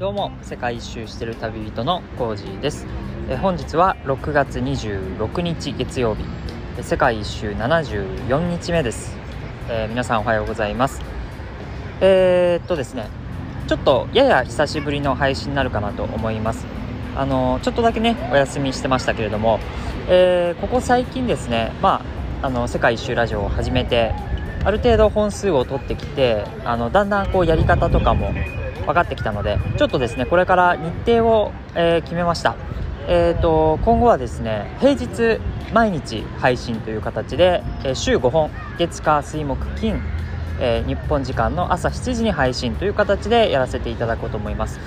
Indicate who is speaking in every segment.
Speaker 1: どうも世界一周してる旅人のコージーです。え本日は6月26日月曜日。世界一周74日目です、えー、皆さんおはようございます。えー、っとですねちょっとやや久しぶりの配信になるかなと思います。あのちょっとだけねお休みしてましたけれども、えー、ここ最近ですねまああの世界一周ラジオを始めてある程度本数を取ってきてあのだんだんこうやり方とかも分かってきたのでちょっとですねこれから日程を、えー、決めました。えーと、今後はですね平日毎日配信という形で、えー、週5本月火水木金、えー、日本時間の朝7時に配信という形でやらせていただこうと思います。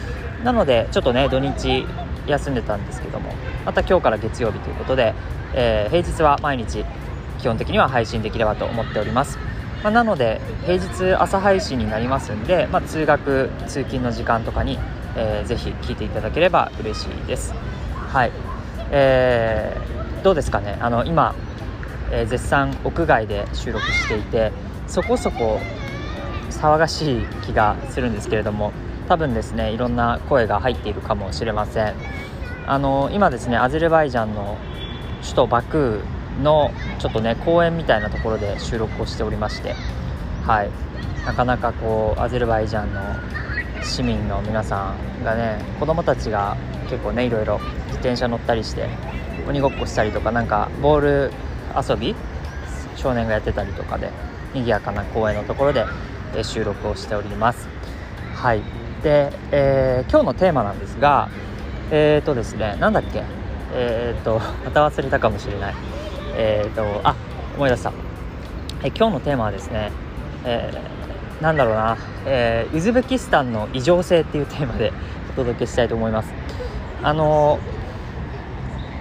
Speaker 1: なのでちょっとね土日休んでたんですけどもまた今日から月曜日ということで、えー、平日は毎日基本的には配信できればと思っております。まあ、なので平日朝配信になりますんで、まあ、通学通勤の時間とかに、えー、ぜひ聞いていただければ嬉しいです。はい。えー、どうですかね。あの今、えー、絶賛屋外で収録していてそこそこ騒がしい気がするんですけれども多分ですねいろんな声が入っているかもしれません。あの今ですねアゼルバイジャンの首都バクーのちょっとね公園みたいなところで収録をしておりましてはい。なかなかこうアゼルバイジャンの市民の皆さんがね子供たちが結構ねいろいろ自転車乗ったりして鬼ごっこしたりとかなんかボール遊び少年がやってたりとかで賑やかな公園のところで収録をしております。はい。で、えー、今日のテーマなんですがえっ、ー、とですねなんだっけ？えっ、ー、とまた忘れたかもしれない。えっ、ー、とあ思い出した、え今日のテーマはですね、えー、なんだろうな、えー、ウズベキスタンの異常性っていうテーマで お届けしたいと思います。あの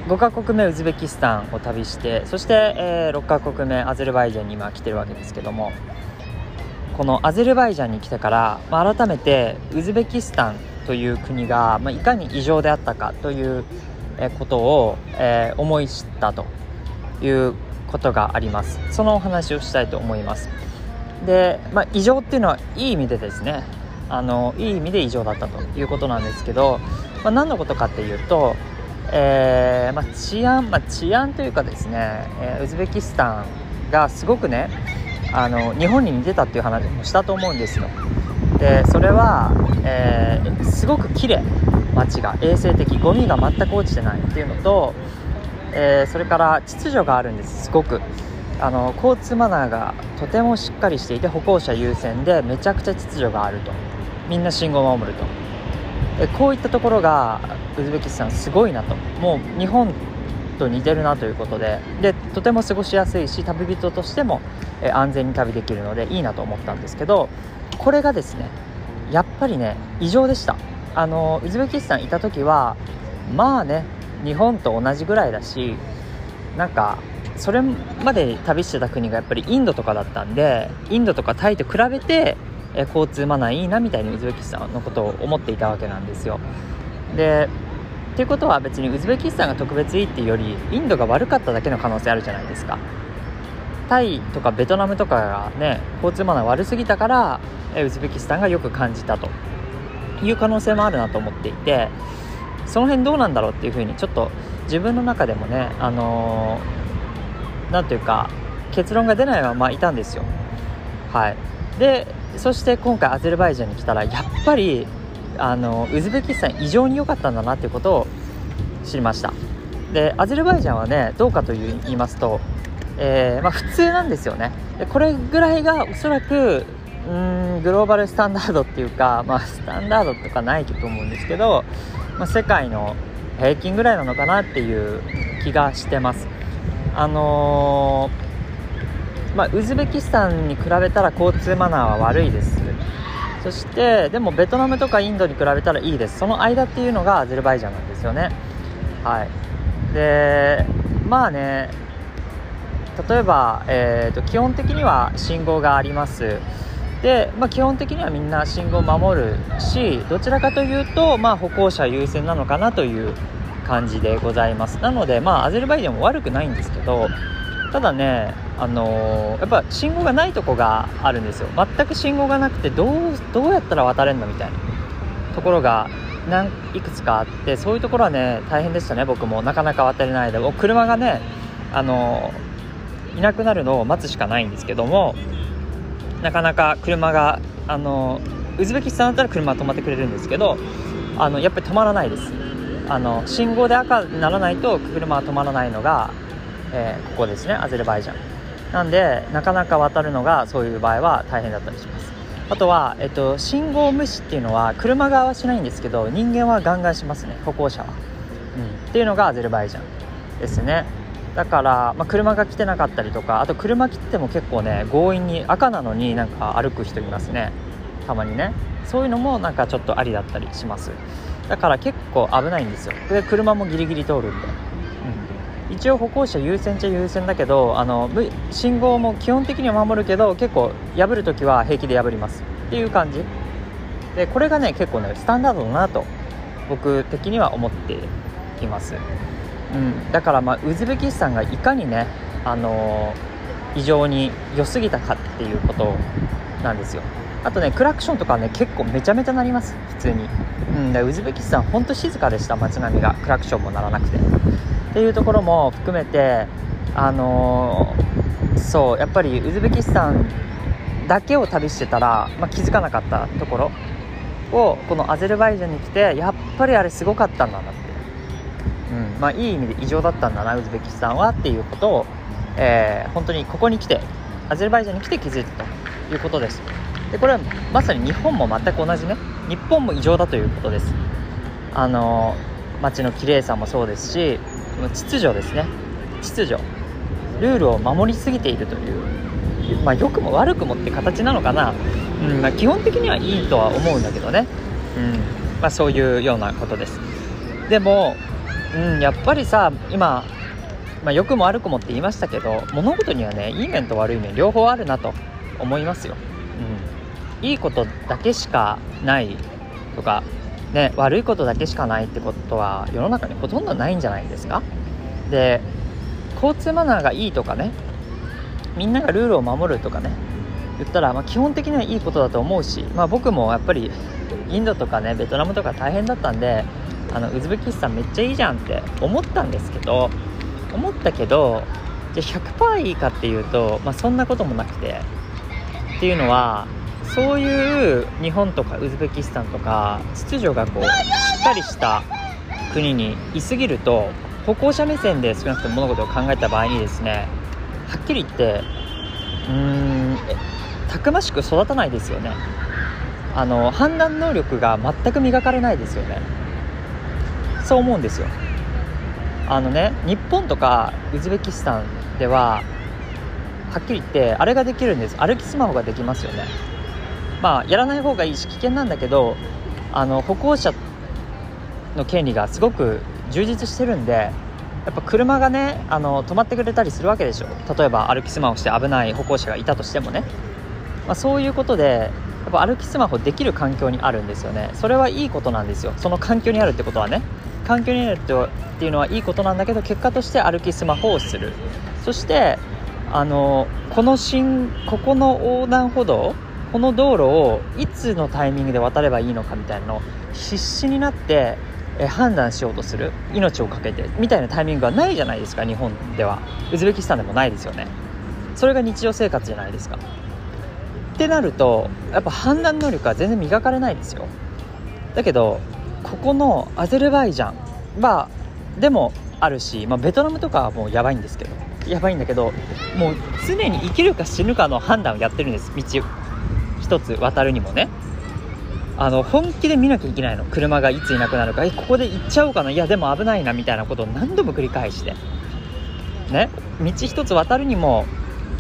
Speaker 1: 5カ国目ウズベキスタンを旅してそして、えー、6カ国目アゼルバイジャンに今来てるわけですけどもこのアゼルバイジャンに来てから、まあ、改めてウズベキスタンという国が、まあ、いかに異常であったかということを、えー、思い知ったと。いうことがあります。そのお話をしたいと思います。で、まあ、異常っていうのはいい意味でですねあのいい意味で異常だったということなんですけど、まあ、何のことかっていうと、えー、まあ、治安、ま、治安というかですね、え、ウズベキスタンがすごくねあの日本に似てたっていう話もしたと思うんですよ。でそれは、えー、すごく綺麗。街が衛生的。ゴミが全く落ちてないっていうのとえー、それから秩序があるんですすごく。あの交通マナーがとてもしっかりしていて歩行者優先でめちゃくちゃ秩序があると。みんな信号を守ると。でこういったところがウズベキスタンすごいなと。もう日本と似てるなということで。でとても過ごしやすいし旅人としても、え安全に旅できるのでいいなと思ったんですけどこれがですねやっぱりね異常でした。あのウズベキスタンいた時はまあね日本と同じぐらいだしなんかそれまで旅してた国がやっぱりインドとかだったんでインドとかタイと比べてえ交通マナーいいなみたいにウズベキスタンのことを思っていたわけなんですよ。でっていうことは別にウズベキスタンが特別いいっていうよりインドが悪かっただけの可能性あるじゃないですか。タイとかベトナムとかがね交通マナー悪すぎたからウズベキスタンがよく感じたという可能性もあるなと思っていてその辺どうなんだろうっていうふうにちょっと自分の中でもねあのー、ていうか結論が出ないままいたんですよ。はい。でそして今回アゼルバイジャンに来たらやっぱりあのウズベキスタン異常に良かったんだなっていうことを知りました。でアゼルバイジャンはねどうかという言いますと、えー、まあ、普通なんですよね。でこれぐらいがおそらくうんグローバルスタンダードっていうか、まあ、スタンダードとかないと思うんですけどまあ、世界の平均ぐらいなのかなっていう気がしてます。あのー、まあ、ウズベキスタンに比べたら交通マナーは悪いです。そしてでもベトナムとかインドに比べたらいいです。その間っていうのがアゼルバイジャンなんですよね。はい。でまあね例えば、えーと基本的には信号があります。で、まあ、基本的にはみんな信号を守るしどちらかというと、まあ、歩行者優先なのかなという感じでございます。なので、まあ、アゼルバイジャンも悪くないんですけどただね、あのー、やっぱ信号がないとこがあるんですよ。全く信号がなくてどうどうやったら渡れるのみたいな。ところが何いくつかあってそういうところはね大変でしたね僕も。なかなか渡れないで車がねあのいなくなるのを待つしかないんですけどもなかなか車があのウズベキスタンだったら車止まってくれるんですけどあのやっぱり止まらないです。あの信号で赤にならないと車は止まらないのが、えー、ここですねアゼルバイジャン。なんでなかなか渡るのがそういう場合は大変だったりします。あとは、えっと、信号無視っていうのは車側はしないんですけど人間はガンガンしますね歩行者は、うん、っていうのがアゼルバイジャンですね。だから、まあ、車が来てなかったりとかあと車来ても結構ね強引に赤なのになんか歩く人いますね。たまにね。そういうのもなんかちょっとありだったりします。だから結構危ないんですよ。で車もギリギリ通るんで、うん、一応歩行者優先っちゃ優先だけどあの信号も基本的には守るけど結構破るときは平気で破ります。っていう感じ。でこれがね結構ねスタンダードだなと僕的には思っています。うん、だからまあウズベキスタンがいかにね、あのー、異常に良すぎたかっていうことなんですよ。あとねクラクションとかね結構めちゃめちゃ鳴ります。普通に、うん、でウズベキスタンほんと静かでした街並みが。クラクションも鳴らなくて。っていうところも含めてあのー、そうやっぱりウズベキスタンだけを旅してたら、まあ、気づかなかったところをこのアゼルバイジャンに来てやっぱりあれすごかったんだなって。うん。まあ、いい意味で異常だったんだなウズベキスタンはっていうことを、えー、本当にここに来てアゼルバイジャンに来て気づいたということです。でこれはまさに日本も全く同じね日本も異常だということです。あの街の綺麗さもそうですし秩序ですね。秩序。ルールを守りすぎているというまあ良くも悪くもって形なのかな、うんまあ、基本的にはいいとは思うんだけどね、うんまあ、そういうようなことです。でもうん、やっぱりさ今、まあ、良くも悪くもって言いましたけど物事にはねいい面と悪い面両方あるなと思いますよ、うん、いいことだけしかないとか、ね、悪いことだけしかないってことは世の中にほとんどないんじゃないですか。で交通マナーがいいとかねみんながルールを守るとかね言ったら、まあ、基本的にはいいことだと思うし、まあ、僕もやっぱりインドとかねベトナムとか大変だったんであのウズベキスタンめっちゃいいじゃんって思ったんですけど思ったけどじゃ100%いいかっていうと、まあ、そんなこともなくて。っていうのはそういう日本とかウズベキスタンとか秩序がこうしっかりした国にいすぎると歩行者目線で少なくとも物事を考えた場合にですねはっきり言ってうーんたくましく育たないですよね。あの判断能力が全く磨かれないですよね。そう思うんですよ。あのね日本とかウズベキスタンでははっきり言ってあれができるんです。歩きスマホができますよね。まあやらない方がいいし危険なんだけどあの歩行者の権利がすごく充実してるんでやっぱ車がねあの止まってくれたりするわけでしょ。例えば歩きスマホして危ない歩行者がいたとしてもね、まあ、そういうことでやっぱ歩きスマホできる環境にあるんですよね。それはいいことなんですよ。その環境にあるってことはね。環境になるっていうのはいいことなんだけど結果として歩きスマホをする。そしてあのこの新ここの横断歩道この道路をいつのタイミングで渡ればいいのかみたいなのを必死になってえ判断しようとする。命を懸けて。みたいなタイミングはないじゃないですか日本では。ウズベキスタンでもないですよね。それが日常生活じゃないですか。ってなるとやっぱ判断能力は全然磨かれないですよ。だけどここのアゼルバイジャンはでもあるし、まあ、ベトナムとかはもうやばいんですけどやばいんだけどもう常に生きるか死ぬかの判断をやってるんです。道一つ渡るにもね。あの本気で見なきゃいけないの。車がいついなくなるか。えここで行っちゃおうかな。いやでも危ないなみたいなことを何度も繰り返して。ね。道一つ渡るにも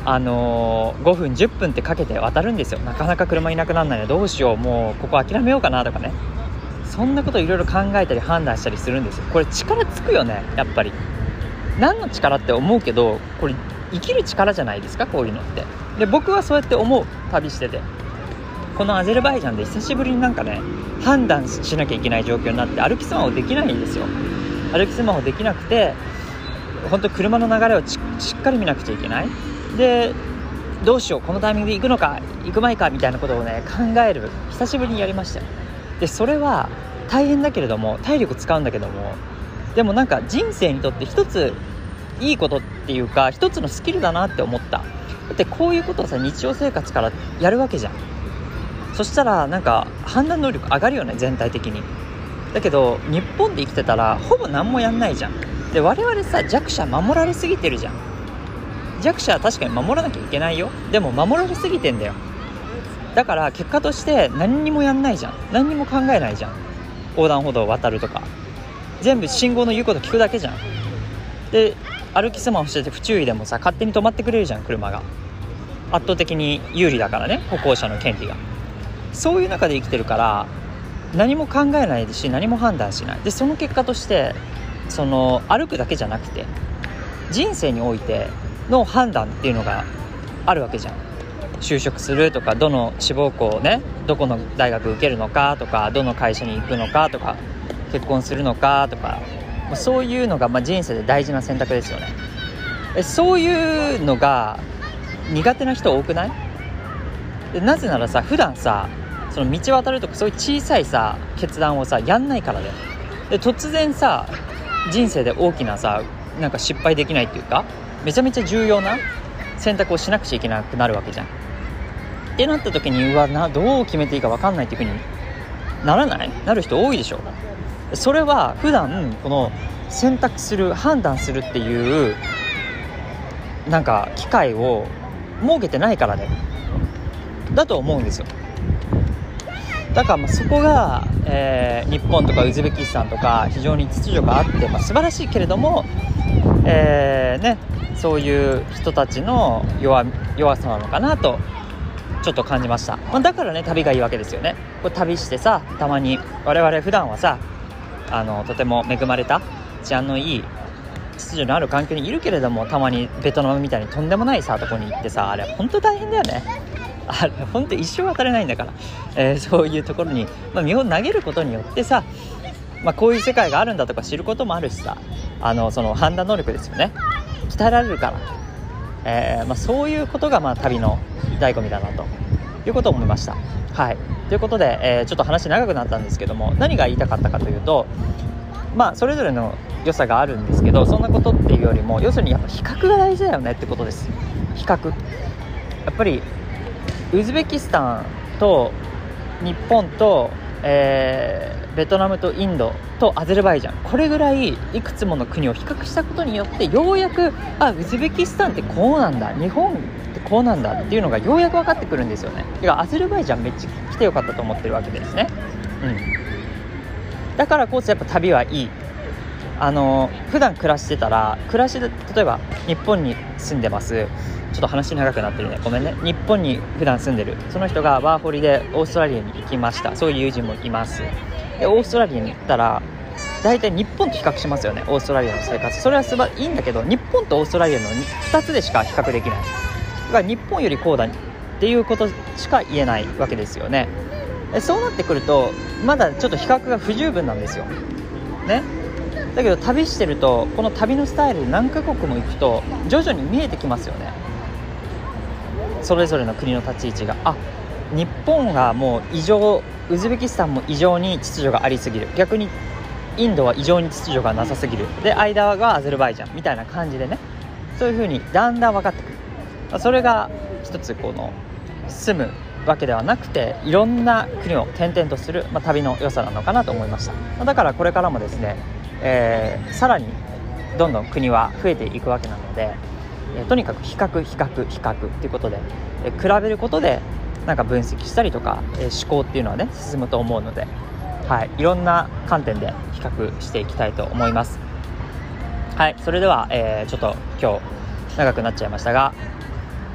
Speaker 1: あのー、5分10分ってかけて渡るんですよ。なかなか車いなくならないの。どうしよう。もうここ諦めようかなとかね。そんなこといろいろ考えたり判断したりするんですよ。これ力つくよねやっぱり。何の力って思うけどこれ生きる力じゃないですかこういうのって。で僕はそうやって思う旅してて。このアゼルバイジャンで久しぶりになんかね判断しなきゃいけない状況になって歩きスマホできないんですよ。歩きスマホできなくて本当車の流れをしっかり見なくちゃいけない。でどうしようこのタイミングで行くのか行く前かみたいなことをね考える。久しぶりにやりました。でそれは大変だけれども体力使うんだけどもでもなんか人生にとって一ついいことっていうか一つのスキルだなって思った。だってこういうことをさ日常生活からやるわけじゃん。そしたらなんか判断能力上がるよね全体的に。だけど日本で生きてたらほぼ何もやんないじゃん。で我々さ弱者守られすぎてるじゃん。弱者は確かに守らなきゃいけないよ。でも守られすぎてんだよ。だから結果として何にもやんないじゃん。何にも考えないじゃん。横断歩道を渡るとか。全部信号の言うこと聞くだけじゃん。で歩きスマホしてて不注意でもさ勝手に止まってくれるじゃん車が。圧倒的に有利だからね歩行者の権利が。そういう中で生きてるから何も考えないし何も判断しない。でその結果としてその歩くだけじゃなくて人生においての判断っていうのがあるわけじゃん。就職するとかどの志望校をねどこの大学受けるのかとかどの会社に行くのかとか結婚するのかとかそういうのがま人生で大事な選択ですよね。えそういうのが苦手な人多くない？でなぜならさ普段さその道渡るとかそういう小さいさ決断をさやんないからでで突然さ人生で大きなさなんか失敗できないっていうかめちゃめちゃ重要な選択をしなくちゃいけなくなるわけじゃん。ってなった時にうわなどう決めていいか分かんないっていうふうにならない？なる人多いでしょ？それは普段この選択する判断するっていうなんか機会を設けてないからだよだと思うんですよ。だからまあそこが、えー、日本とかウズベキスタンとか非常に秩序があって、まあ、素晴らしいけれども、えーね、そういう人たちの弱弱さなのかなとちょっと感じました、まあ、だからね旅がいいわけですよね。これ旅してさたまに我々普段はさあのとても恵まれた治安のいい秩序のある環境にいるけれどもたまにベトナムみたいにとんでもないさとこに行ってさあれ本当大変だよね。あれ本当一生渡れないんだから、えー、そういうところに、まあ、身を投げることによってさ、まあ、こういう世界があるんだとか知ることもあるしさあのその判断能力ですよね。鍛えられるから、えー、まあ、そういうことがまあ旅の醍醐味だなということを思いました。はい。ということで、えー、ちょっと話長くなったんですけども何が言いたかったかというとまあそれぞれの良さがあるんですけどそんなことっていうよりも要するにやっぱ比較が大事だよねってことです。比較。やっぱりウズベキスタンと日本と、え、ベトナムとインドとアゼルバイジャン。これぐらいいくつもの国を比較したことによってようやくあウズベキスタンってこうなんだ。日本ってこうなんだ。っていうのがようやく分かってくるんですよねだかアゼルバイジャンめっちゃ来てよかったと思ってるわけですね。うん。だからこそやっぱ旅はいい。あの普段暮らしてたら暮らしで例えば日本に住んでます。ちょっと話長くなってるね。ごめんね。日本に普段住んでる。その人がワーホリでオーストラリアに行きました。そういう友人もいます。でオーストラリアに行ったら大体日本と比較しますよねオーストラリアの生活。それはすばいいんだけど日本とオーストラリアの2つでしか比較できない。だから日本よりこうだっていうことしか言えないわけですよね。そうなってくるとまだちょっと比較が不十分なんですよ。ね。だけど旅してるとこの旅のスタイル何カ国も行くと徐々に見えてきますよね。それぞれの国の立ち位置が。あ日本がもう異常ウズベキスタンも異常に秩序がありすぎる。逆にインドは異常に秩序がなさすぎる。で間がアゼルバイジャンみたいな感じでね。そういう風にだんだん分かってくる。それが一つこの住むわけではなくていろんな国を転々とする、まあ、旅の良さなのかなと思いました。だからこれからもですね、えー、さらにどんどん国は増えていくわけなのでえとにかく比較比較比較っていうことで、え比べることでなんか分析したりとか、え思考っていうのはね進むと思うので、はい、いろんな観点で比較していきたいと思います。はいそれでは、えー、ちょっと今日長くなっちゃいましたが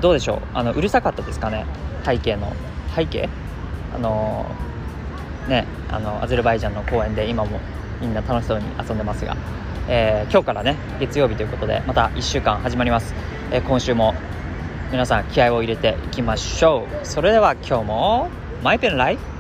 Speaker 1: どうでしょう？あのうるさかったですかね？背景の背景？あのー、ねあのアゼルバイジャンの公園で今もみんな楽しそうに遊んでますがえー、今日からね月曜日ということでまた1週間始まります、えー、今週も皆さん気合を入れていきましょう。それでは今日もマイペンライフ。